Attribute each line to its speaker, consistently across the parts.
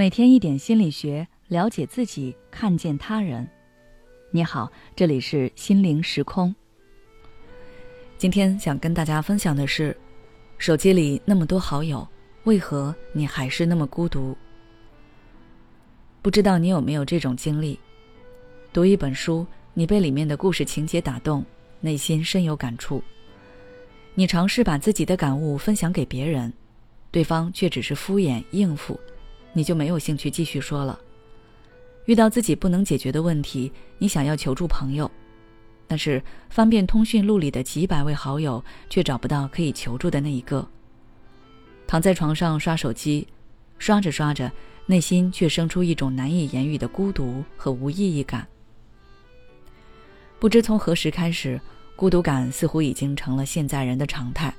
Speaker 1: 每天一点心理学，了解自己，看见他人。你好，这里是心灵时空。今天想跟大家分享的是，手机里那么多好友，为何你还是那么孤独？不知道你有没有这种经历？读一本书，你被里面的故事情节打动，内心深有感触。你尝试把自己的感悟分享给别人，对方却只是敷衍应付。你就没有兴趣继续说了。遇到自己不能解决的问题，你想要求助朋友，但是翻遍通讯录里的几百位好友，却找不到可以求助的那一个。躺在床上刷手机，刷着刷着，内心却生出一种难以言喻的孤独和无意义感。不知从何时开始，孤独感似乎已经成了现在人的常态。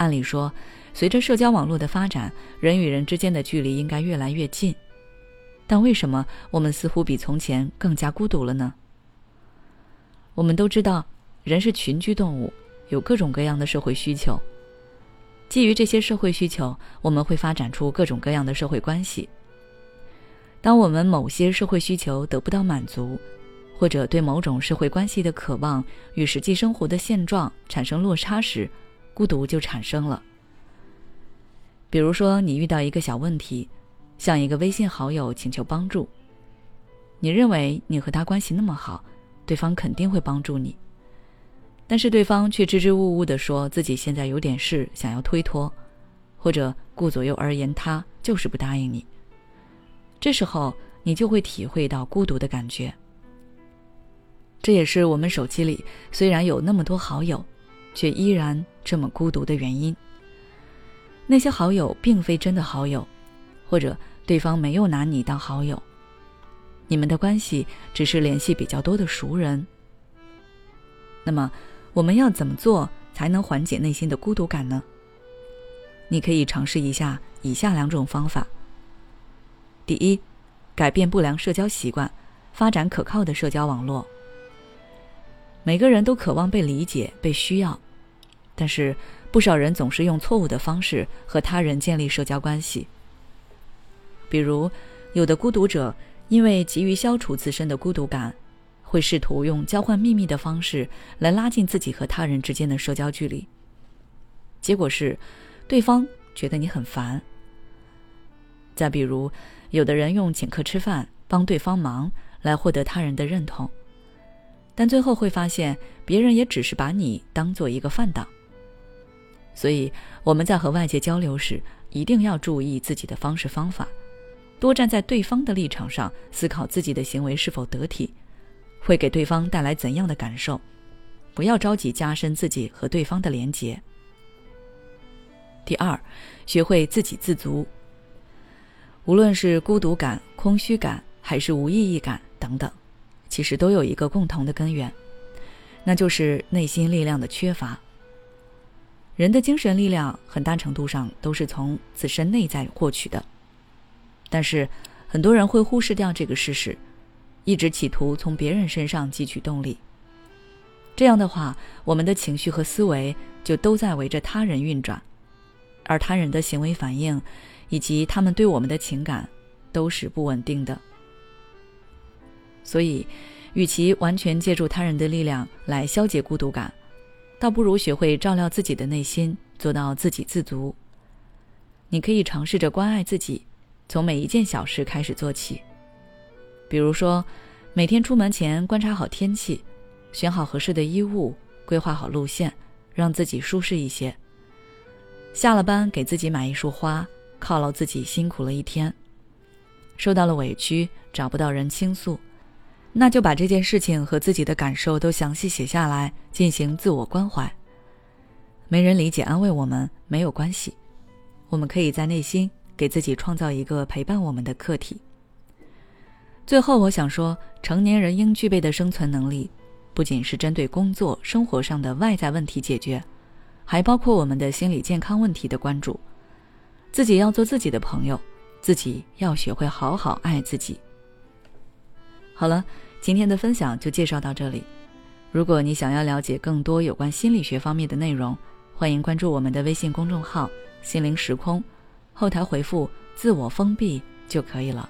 Speaker 1: 按理说，随着社交网络的发展，人与人之间的距离应该越来越近，但为什么我们似乎比从前更加孤独了呢？我们都知道，人是群居动物，有各种各样的社会需求。基于这些社会需求，我们会发展出各种各样的社会关系。当我们某些社会需求得不到满足，或者对某种社会关系的渴望与实际生活的现状产生落差时，孤独就产生了。比如说，你遇到一个小问题，向一个微信好友请求帮助。你认为你和他关系那么好，对方肯定会帮助你。但是对方却支支吾吾的说自己现在有点事，想要推脱，或者顾左右而言他，就是不答应你。这时候，你就会体会到孤独的感觉。这也是我们手机里虽然有那么多好友。却依然这么孤独的原因。那些好友并非真的好友，或者对方没有拿你当好友，你们的关系只是联系比较多的熟人。那么，我们要怎么做才能缓解内心的孤独感呢？你可以尝试一下以下两种方法。第一，改变不良社交习惯，发展可靠的社交网络。每个人都渴望被理解、被需要，但是不少人总是用错误的方式和他人建立社交关系。比如，有的孤独者因为急于消除自身的孤独感，会试图用交换秘密的方式来拉近自己和他人之间的社交距离。结果是，对方觉得你很烦。再比如，有的人用请客吃饭、帮对方忙来获得他人的认同。但最后会发现，别人也只是把你当做一个饭档。所以我们在和外界交流时，一定要注意自己的方式方法，多站在对方的立场上思考自己的行为是否得体，会给对方带来怎样的感受，不要着急加深自己和对方的连结。第二，学会自给自足。无论是孤独感、空虚感，还是无意义感等等。其实都有一个共同的根源，那就是内心力量的缺乏。人的精神力量很大程度上都是从自身内在获取的，但是很多人会忽视掉这个事实，一直企图从别人身上汲取动力。这样的话，我们的情绪和思维就都在围着他人运转，而他人的行为反应以及他们对我们的情感都是不稳定的。所以，与其完全借助他人的力量来消解孤独感，倒不如学会照料自己的内心，做到自给自足。你可以尝试着关爱自己，从每一件小事开始做起。比如说，每天出门前观察好天气，选好合适的衣物，规划好路线，让自己舒适一些。下了班给自己买一束花，犒劳自己辛苦了一天。受到了委屈，找不到人倾诉。那就把这件事情和自己的感受都详细写下来，进行自我关怀。没人理解安慰我们没有关系，我们可以在内心给自己创造一个陪伴我们的客体。最后，我想说，成年人应具备的生存能力，不仅是针对工作生活上的外在问题解决，还包括我们的心理健康问题的关注。自己要做自己的朋友，自己要学会好好爱自己。好了，今天的分享就介绍到这里。如果你想要了解更多有关心理学方面的内容，欢迎关注我们的微信公众号“心灵时空”，后台回复“自我封闭”就可以了。